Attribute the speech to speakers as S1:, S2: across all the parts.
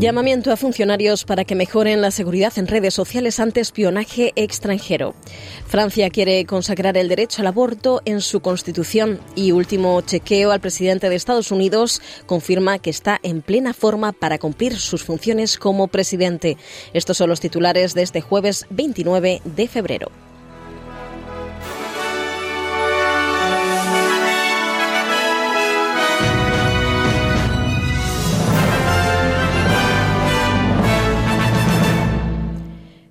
S1: Llamamiento a funcionarios para que mejoren la seguridad en redes sociales ante espionaje extranjero. Francia quiere consagrar el derecho al aborto en su constitución y último chequeo al presidente de Estados Unidos confirma que está en plena forma para cumplir sus funciones como presidente. Estos son los titulares de este jueves 29 de febrero.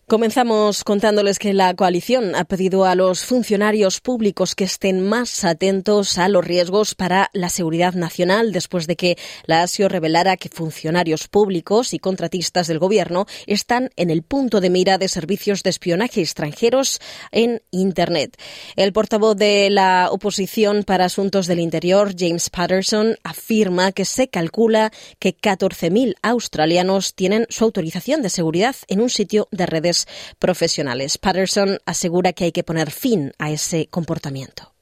S1: Comenzamos contándoles que la coalición ha pedido a los funcionarios públicos que estén más atentos a los riesgos para la seguridad nacional después de que la ASIO revelara que funcionarios públicos y contratistas del gobierno están en el punto de mira de servicios de espionaje extranjeros en Internet. El portavoz de la oposición para asuntos del interior, James Patterson, afirma que se calcula que 14.000 australianos tienen su autorización de seguridad en un sitio de redes profesionales. Patterson asegura que hay que poner fin a ese comportamiento.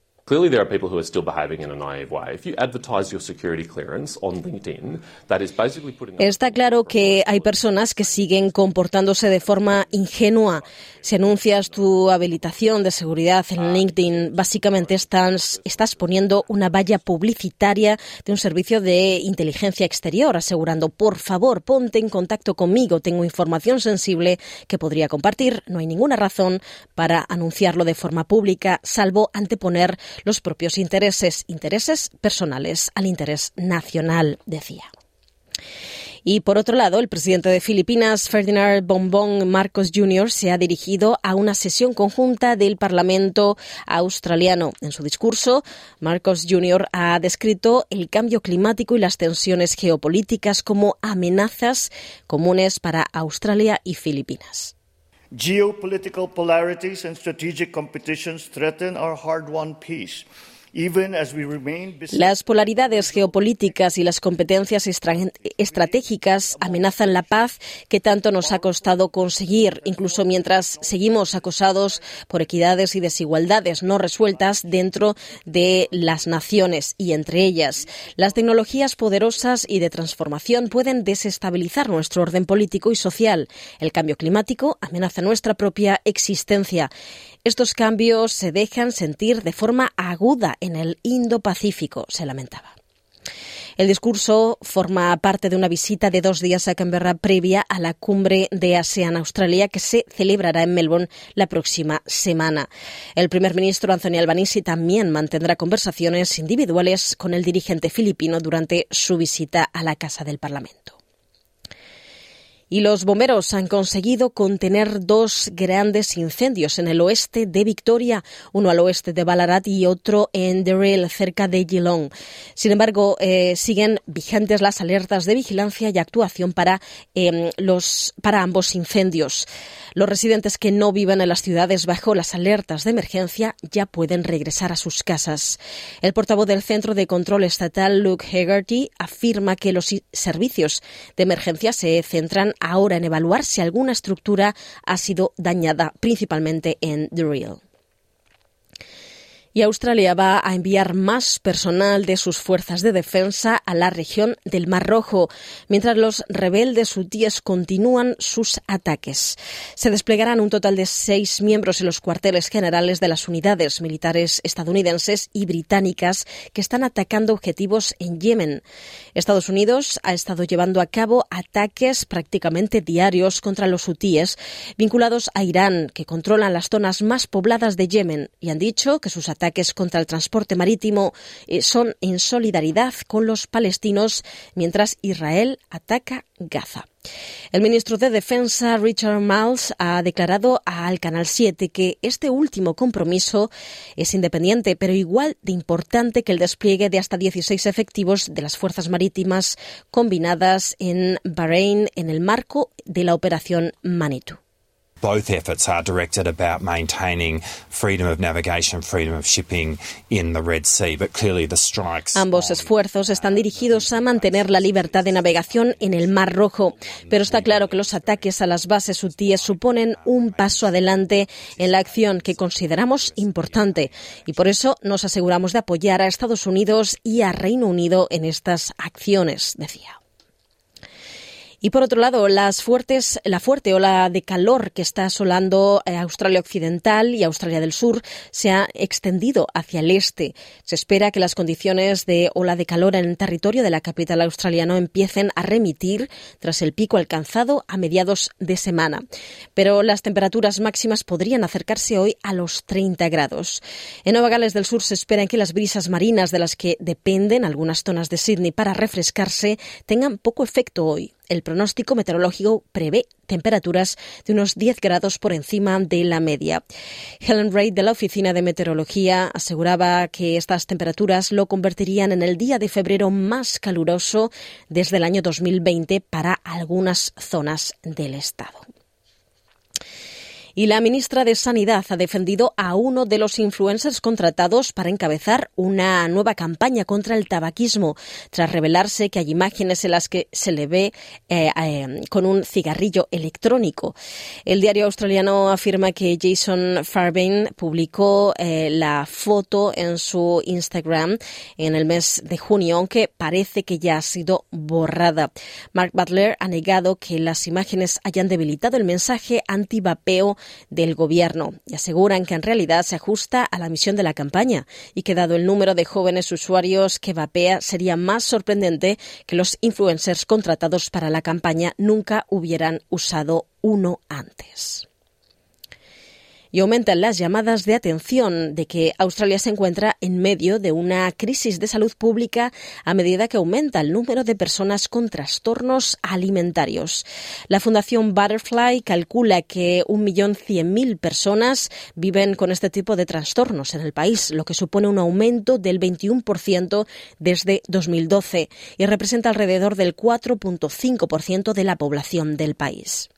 S1: Está claro que hay personas que siguen comportándose de forma ingenua. Si anuncias tu habilitación de seguridad en LinkedIn, básicamente estás, estás poniendo una valla publicitaria de un servicio de inteligencia exterior, asegurando, por favor, ponte en contacto conmigo, tengo información sensible que podría compartir. No hay ninguna razón para anunciarlo de forma pública, salvo anteponer los propios intereses, intereses personales al interés nacional, decía. Y por otro lado, el presidente de Filipinas, Ferdinand Bombón Marcos Jr., se ha dirigido a una sesión conjunta del Parlamento australiano. En su discurso, Marcos Jr. ha descrito el cambio climático y las tensiones geopolíticas como amenazas comunes para Australia y Filipinas.
S2: Geopolitical polarities and strategic competitions threaten our hard won peace.
S1: Las polaridades geopolíticas y las competencias estratégicas amenazan la paz que tanto nos ha costado conseguir, incluso mientras seguimos acosados por equidades y desigualdades no resueltas dentro de las naciones y entre ellas. Las tecnologías poderosas y de transformación pueden desestabilizar nuestro orden político y social. El cambio climático amenaza nuestra propia existencia. Estos cambios se dejan sentir de forma aguda en el Indo-Pacífico, se lamentaba. El discurso forma parte de una visita de dos días a Canberra previa a la cumbre de ASEAN Australia que se celebrará en Melbourne la próxima semana. El primer ministro Anthony Albanese también mantendrá conversaciones individuales con el dirigente filipino durante su visita a la Casa del Parlamento. Y los bomberos han conseguido contener dos grandes incendios en el oeste de Victoria, uno al oeste de Ballarat y otro en Derrell, cerca de Geelong. Sin embargo, eh, siguen vigentes las alertas de vigilancia y actuación para, em, los, para ambos incendios. Los residentes que no viven en las ciudades bajo las alertas de emergencia ya pueden regresar a sus casas. El portavoz del Centro de Control Estatal, Luke Hegarty, afirma que los servicios de emergencia se centran ahora en evaluar si alguna estructura ha sido dañada, principalmente en The Real. Y Australia va a enviar más personal de sus fuerzas de defensa a la región del Mar Rojo, mientras los rebeldes hutíes continúan sus ataques. Se desplegarán un total de seis miembros en los cuarteles generales de las unidades militares estadounidenses y británicas que están atacando objetivos en Yemen. Estados Unidos ha estado llevando a cabo ataques prácticamente diarios contra los hutíes vinculados a Irán, que controlan las zonas más pobladas de Yemen, y han dicho que sus ataques ataques contra el transporte marítimo eh, son en solidaridad con los palestinos mientras Israel ataca Gaza. El ministro de Defensa, Richard Miles, ha declarado al Canal 7 que este último compromiso es independiente, pero igual de importante que el despliegue de hasta 16 efectivos de las fuerzas marítimas combinadas en Bahrein en el marco de la operación Manitou.
S3: Both efforts are directed about maintaining freedom of navigation, freedom of shipping in the Red Sea, but clearly the strikes.
S1: Ambos esfuerzos están dirigidos a mantener la libertad de navegación en el Mar Rojo, pero está claro que los ataques a las bases hutíes suponen un paso adelante en la acción que consideramos importante y por eso nos aseguramos de apoyar a Estados Unidos y a Reino Unido en estas acciones, decía. Y por otro lado, la fuerte ola de calor que está asolando eh, Australia Occidental y Australia del Sur se ha extendido hacia el este. Se espera que las condiciones de ola de calor en el territorio de la capital australiana empiecen a remitir tras el pico alcanzado a mediados de semana. Pero las temperaturas máximas podrían acercarse hoy a los 30 grados. En Nueva Gales del Sur se espera que las brisas marinas de las que dependen algunas zonas de Sydney para refrescarse tengan poco efecto hoy el pronóstico meteorológico prevé temperaturas de unos 10 grados por encima de la media. Helen Reid de la Oficina de Meteorología aseguraba que estas temperaturas lo convertirían en el día de febrero más caluroso desde el año 2020 para algunas zonas del estado. Y la ministra de Sanidad ha defendido a uno de los influencers contratados para encabezar una nueva campaña contra el tabaquismo, tras revelarse que hay imágenes en las que se le ve eh, eh, con un cigarrillo electrónico. El diario australiano afirma que Jason Farbain publicó eh, la foto en su Instagram en el mes de junio, aunque parece que ya ha sido borrada. Mark Butler ha negado que las imágenes hayan debilitado el mensaje anti-vapeo del Gobierno. Y aseguran que en realidad se ajusta a la misión de la campaña y que dado el número de jóvenes usuarios que vapea sería más sorprendente que los influencers contratados para la campaña nunca hubieran usado uno antes y aumentan las llamadas de atención de que Australia se encuentra en medio de una crisis de salud pública a medida que aumenta el número de personas con trastornos alimentarios. La Fundación Butterfly calcula que 1.100.000 personas viven con este tipo de trastornos en el país, lo que supone un aumento del 21% desde 2012 y representa alrededor del 4.5% de la población del país.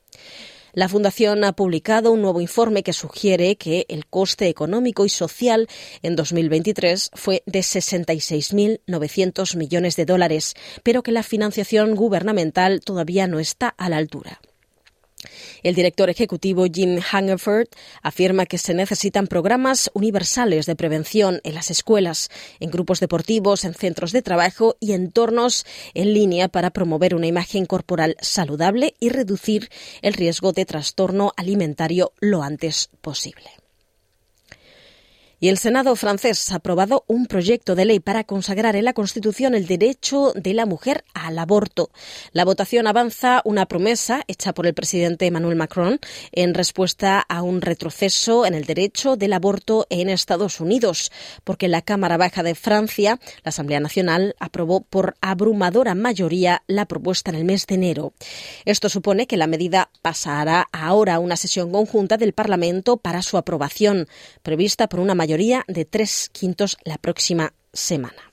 S1: La Fundación ha publicado un nuevo informe que sugiere que el coste económico y social en 2023 fue de 66.900 millones de dólares, pero que la financiación gubernamental todavía no está a la altura. El director ejecutivo Jim Hungerford afirma que se necesitan programas universales de prevención en las escuelas, en grupos deportivos, en centros de trabajo y entornos en línea para promover una imagen corporal saludable y reducir el riesgo de trastorno alimentario lo antes posible. Y el Senado francés ha aprobado un proyecto de ley para consagrar en la Constitución el derecho de la mujer al aborto. La votación avanza una promesa hecha por el presidente Emmanuel Macron en respuesta a un retroceso en el derecho del aborto en Estados Unidos, porque la Cámara Baja de Francia, la Asamblea Nacional, aprobó por abrumadora mayoría la propuesta en el mes de enero. Esto supone que la medida pasará ahora a una sesión conjunta del Parlamento para su aprobación, prevista por una mayoría de tres quintos la próxima semana.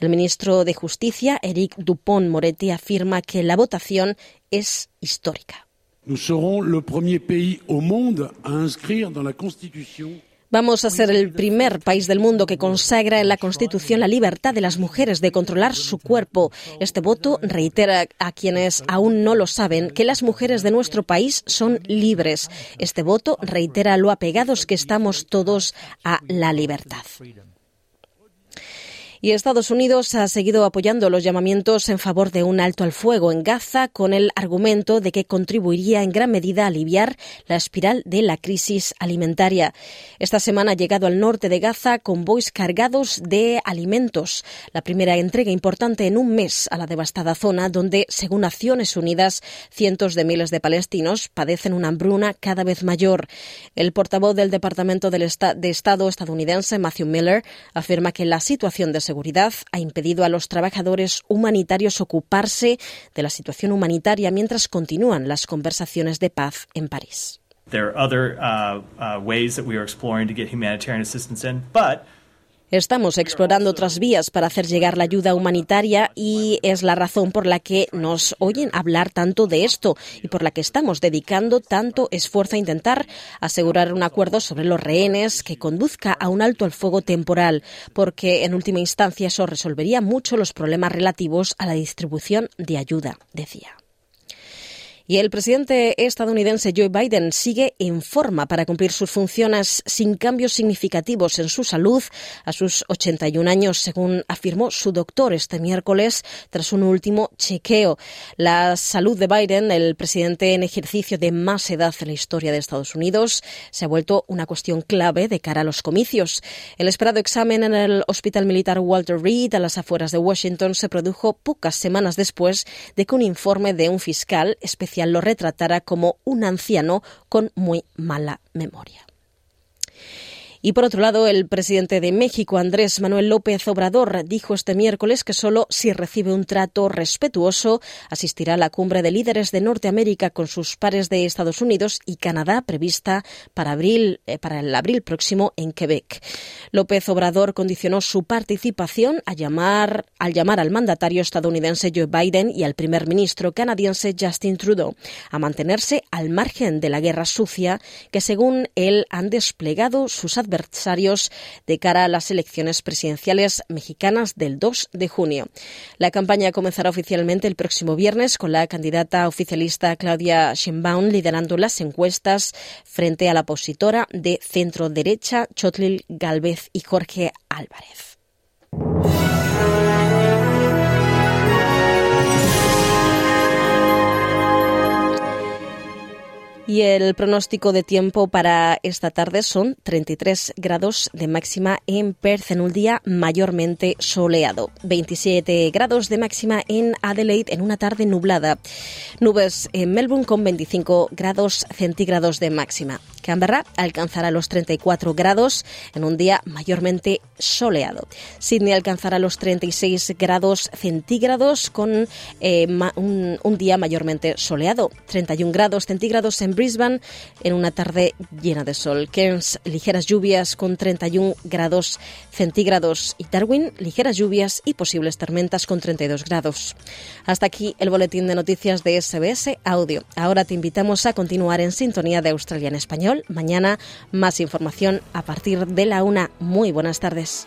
S1: El ministro de Justicia, Eric Dupont-Moretti, afirma que la votación es histórica.
S4: Nous serons le premier pays au monde à inscrire dans la Constitution
S1: Vamos a ser el primer país del mundo que consagra en la Constitución la libertad de las mujeres de controlar su cuerpo. Este voto reitera a quienes aún no lo saben que las mujeres de nuestro país son libres. Este voto reitera lo apegados que estamos todos a la libertad. Y Estados Unidos ha seguido apoyando los llamamientos en favor de un alto al fuego en Gaza con el argumento de que contribuiría en gran medida a aliviar la espiral de la crisis alimentaria. Esta semana ha llegado al norte de Gaza convoys cargados de alimentos, la primera entrega importante en un mes a la devastada zona donde, según Naciones Unidas, cientos de miles de palestinos padecen una hambruna cada vez mayor. El portavoz del Departamento de Estado estadounidense, Matthew Miller, afirma que la situación de seguridad seguridad ha impedido a los trabajadores humanitarios ocuparse de la situación humanitaria mientras continúan las conversaciones de paz en París. Estamos explorando otras vías para hacer llegar la ayuda humanitaria y es la razón por la que nos oyen hablar tanto de esto y por la que estamos dedicando tanto esfuerzo a intentar asegurar un acuerdo sobre los rehenes que conduzca a un alto al fuego temporal, porque en última instancia eso resolvería mucho los problemas relativos a la distribución de ayuda, decía. Y el presidente estadounidense Joe Biden sigue en forma para cumplir sus funciones sin cambios significativos en su salud a sus 81 años, según afirmó su doctor este miércoles tras un último chequeo. La salud de Biden, el presidente en ejercicio de más edad en la historia de Estados Unidos, se ha vuelto una cuestión clave de cara a los comicios. El esperado examen en el Hospital Militar Walter Reed a las afueras de Washington se produjo pocas semanas después de que un informe de un fiscal especial lo retratara como un anciano con muy mala memoria. Y por otro lado, el presidente de México, Andrés Manuel López Obrador, dijo este miércoles que solo si recibe un trato respetuoso asistirá a la cumbre de líderes de Norteamérica con sus pares de Estados Unidos y Canadá prevista para, abril, eh, para el abril próximo en Quebec. López Obrador condicionó su participación llamar, al llamar al mandatario estadounidense Joe Biden y al primer ministro canadiense Justin Trudeau a mantenerse al margen de la guerra sucia que, según él, han desplegado sus adversarios de cara a las elecciones presidenciales mexicanas del 2 de junio. La campaña comenzará oficialmente el próximo viernes con la candidata oficialista Claudia Sheinbaum liderando las encuestas frente a la opositora de centro derecha Chotlil Galvez y Jorge Álvarez. Y el pronóstico de tiempo para esta tarde son 33 grados de máxima en Perth en un día mayormente soleado, 27 grados de máxima en Adelaide en una tarde nublada, nubes en Melbourne con 25 grados centígrados de máxima. Canberra alcanzará los 34 grados en un día mayormente soleado. Sydney alcanzará los 36 grados centígrados con eh, un, un día mayormente soleado, 31 grados centígrados Brisbane en una tarde llena de sol. Cairns, ligeras lluvias con 31 grados centígrados y Darwin, ligeras lluvias y posibles tormentas con 32 grados. Hasta aquí el boletín de noticias de SBS Audio. Ahora te invitamos a continuar en sintonía de Australia en Español. Mañana más información a partir de la una. Muy buenas tardes.